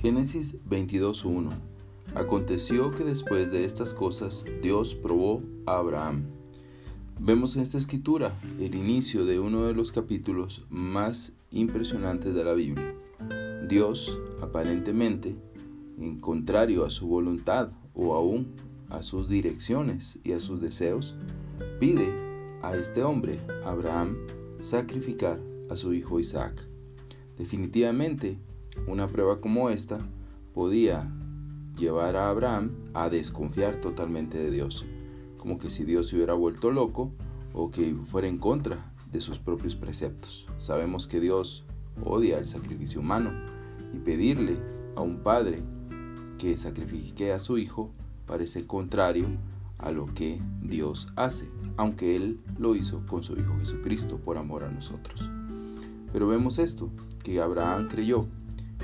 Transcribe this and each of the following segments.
Génesis 22.1 Aconteció que después de estas cosas Dios probó a Abraham. Vemos en esta escritura el inicio de uno de los capítulos más impresionantes de la Biblia. Dios, aparentemente, en contrario a su voluntad o aún a sus direcciones y a sus deseos, pide a este hombre, Abraham, sacrificar a su hijo Isaac. Definitivamente, una prueba como esta podía llevar a Abraham a desconfiar totalmente de Dios, como que si Dios se hubiera vuelto loco o que fuera en contra de sus propios preceptos. Sabemos que Dios odia el sacrificio humano y pedirle a un padre que sacrifique a su hijo parece contrario a lo que Dios hace, aunque Él lo hizo con su Hijo Jesucristo por amor a nosotros. Pero vemos esto, que Abraham creyó,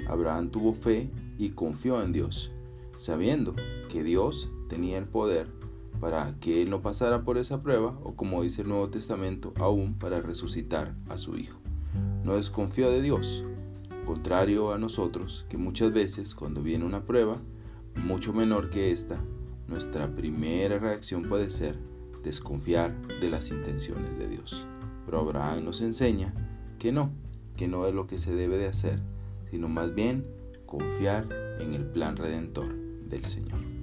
Abraham tuvo fe y confió en Dios, sabiendo que Dios tenía el poder para que él no pasara por esa prueba o como dice el Nuevo Testamento, aún para resucitar a su Hijo. No desconfió de Dios, contrario a nosotros, que muchas veces cuando viene una prueba, mucho menor que esta, nuestra primera reacción puede ser desconfiar de las intenciones de Dios. Pero Abraham nos enseña que no, que no es lo que se debe de hacer, sino más bien confiar en el plan redentor del Señor.